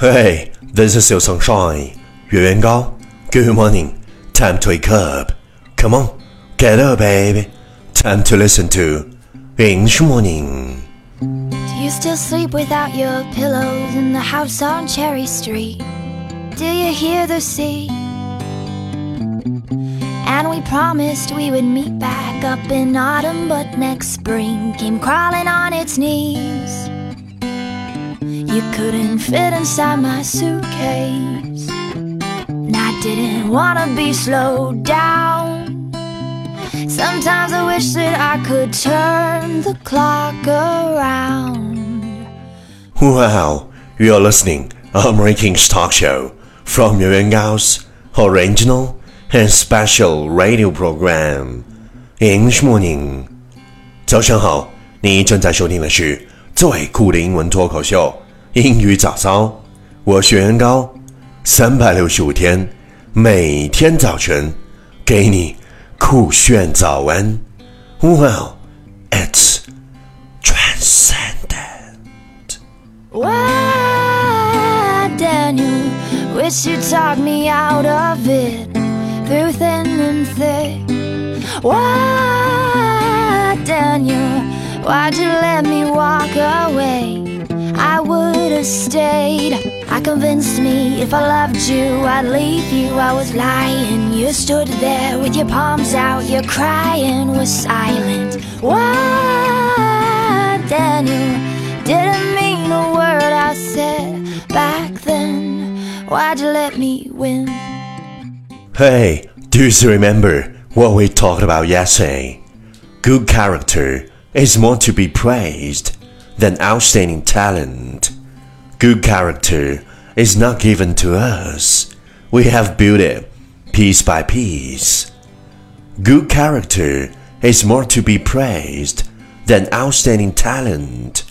Hey, this is your sunshine. 月圆高 Good morning. Time to wake up. Come on, get up, baby. Time to listen to English morning. Do you still sleep without your pillows in the house on Cherry Street? Do you hear the sea? And we promised we would meet back up in autumn, but next spring came crawling on its knees. You couldn't fit inside my suitcase. And I didn't wanna be slowed down. Sometimes I wish that I could turn the clock around. Wow, you're listening American Talk Show from Yuan Gao's original and special radio program English Morning。早上好，你正在收听的是最酷的英文脱口秀。英语早操，我是元高，三百六十五天，每天早晨给你酷炫早安。Well, it's transcendent. Why, Daniel, wish you talked me out of it through thin and thick. Why, Daniel, why'd you let me walk away? I would have stayed. I convinced me if I loved you, I'd leave you. I was lying. You stood there with your palms out, your crying was silent. Why, Daniel? Didn't mean a word I said back then. Why'd you let me win? Hey, do you remember what we talked about yesterday? Good character is more to be praised than outstanding talent. Good character is not given to us. We have built it piece by piece. Good character is more to be praised than outstanding talent.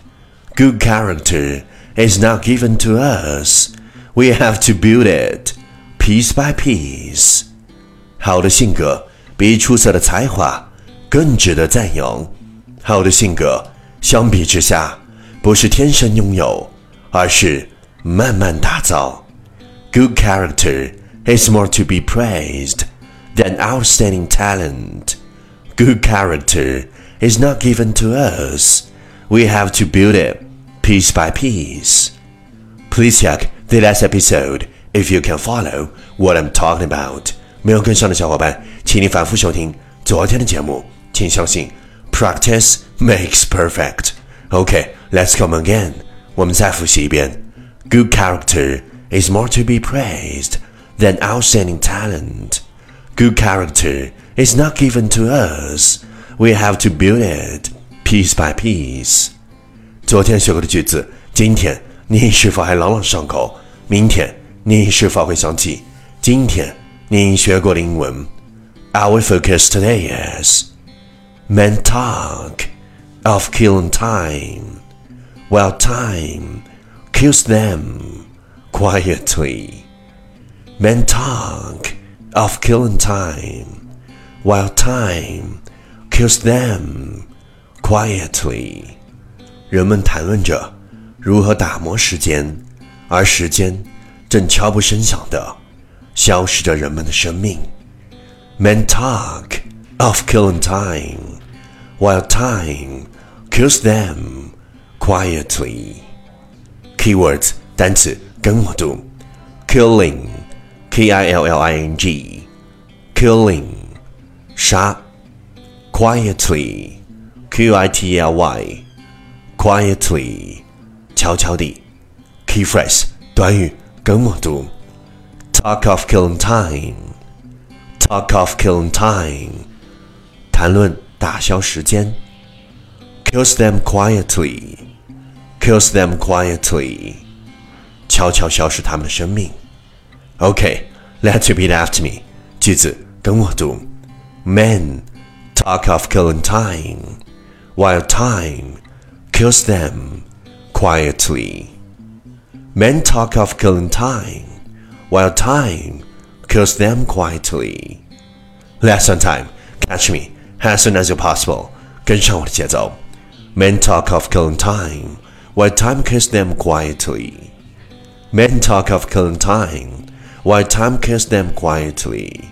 Good character is not given to us. We have to build it piece by piece. 好的性格比出色的才华更值得赞扬。好的性格相比之下，不是天生拥有，而是慢慢打造。Good character is more to be praised than outstanding talent. Good character is not given to us. We have to build it piece by piece. Please check the last episode if you can follow what I'm talking about. 没有跟上的小伙伴，请你反复收听昨天的节目。请相信，practice makes perfect. Okay, let's come again. 我们再复习一遍。Good character is more to be praised than outstanding talent. Good character is not given to us. We have to build it piece by piece. 昨天学过的句子，今天你是否还朗朗上口？明天 你是否会想起今天你学过的英文？Our focus today is men talk of killing time, while time kills them quietly. Men talk of killing time, while time kills them quietly. 人们谈论着如何打磨时间，而时间 正悄不声响地消失着人们的生命。Men talk of killing time, while time kills them quietly. Keywords 单词跟我读：killing, k i l l i n g, killing 杀；quietly, q i t l y, quietly 悄悄地；key phrase 短语 跟我读：talk of killing time, talk of killing time 谈论打消时间。kills them quietly, kills them quietly，悄悄消失他们的生命。Okay, let's repeat after me. 句子跟我读：Men talk of killing time, while time kills them quietly. Men talk of killing time, while time kills them quietly. Lesson time. Catch me as soon as you're possible，跟上我的节奏。Men talk of killing time, while time kills them quietly. Men talk of killing time, while time kills them quietly.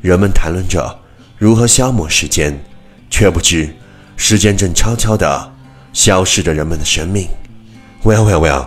人们谈论着如何消磨时间，却不知时间正悄悄地消逝着人们的生命。Well, well, well.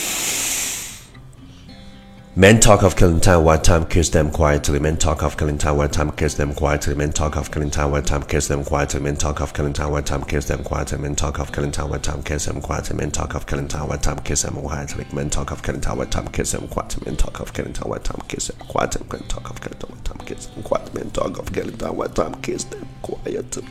Men talk of killing time while time kills them quietly. Men talk of killing time while time kills them quietly. Men talk of killing time while time kills them quietly. Men talk of killing time while time kills them quietly. Men talk of killing time while time kills them quietly. Men talk of killing time while time kills them quietly. Men talk of killing time while time kills them quietly. Men talk of killing time while time kills them quietly. Men talk of killing time while time kills them quietly. Men talk of killing time while time kills them quietly.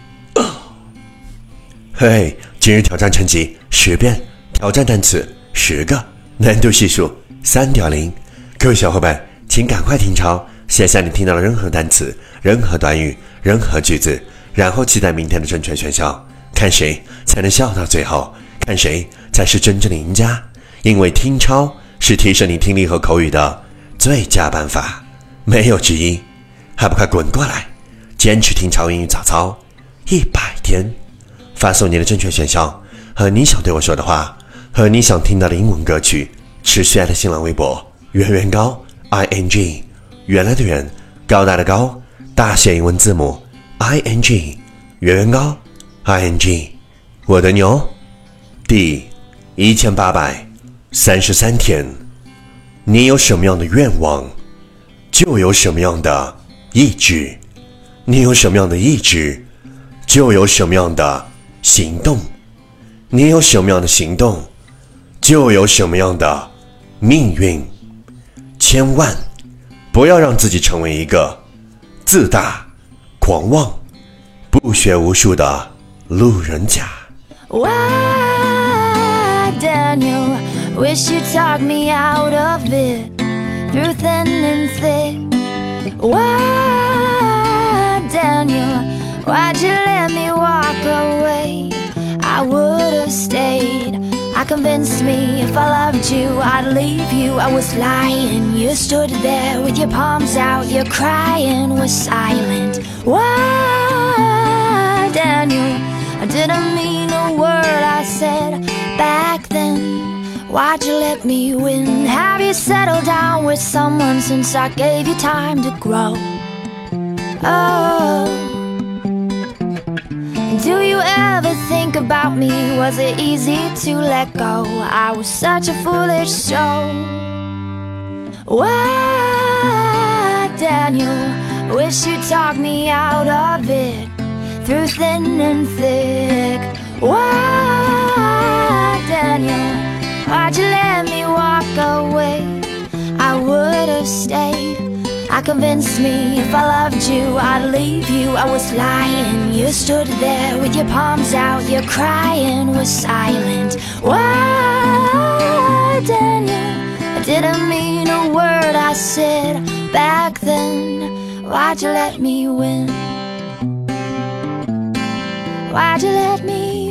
嘿，今日挑战成绩十遍，挑战单词十个，难度系数三点零。 各位小伙伴，请赶快听抄，写下你听到的任何单词、任何短语、任何句子，然后期待明天的正确选项，看谁才能笑到最后，看谁才是真正的赢家。因为听抄是提升你听力和口语的最佳办法，没有之一。还不快滚过来，坚持听抄英语早操一百天，发送你的正确选项和你想对我说的话，和你想听到的英文歌曲，持续爱的新浪微博。圆圆高，i n g，原来的圆，高大的高，大写英文字母 i n g，圆圆高，i n g，我的牛，第一千八百三十三天，你有什么样的愿望，就有什么样的意志；你有什么样的意志，就有什么样的行动；你有什么样的行动，就有什么样的命运。千万不要让自己成为一个自大、狂妄、不学无术的路人甲。Why, Daniel, Why'd you? Convinced me if I loved you, I'd leave you. I was lying. You stood there with your palms out, your crying was silent. Why, Daniel? I didn't mean a word I said back then. Why'd you let me win? Have you settled down with someone since I gave you time to grow? Oh. Do you ever think about me? Was it easy to let go? I was such a foolish soul. Why, Daniel? Wish you talked me out of it through thin and thick. Why, Daniel? Why'd you let me walk away? I would have stayed. I convinced me if I loved you, I'd leave you. I was lying. You stood there with your palms out, your crying was silent. Why, Daniel? I didn't mean a word I said back then. Why'd you let me win? Why'd you let me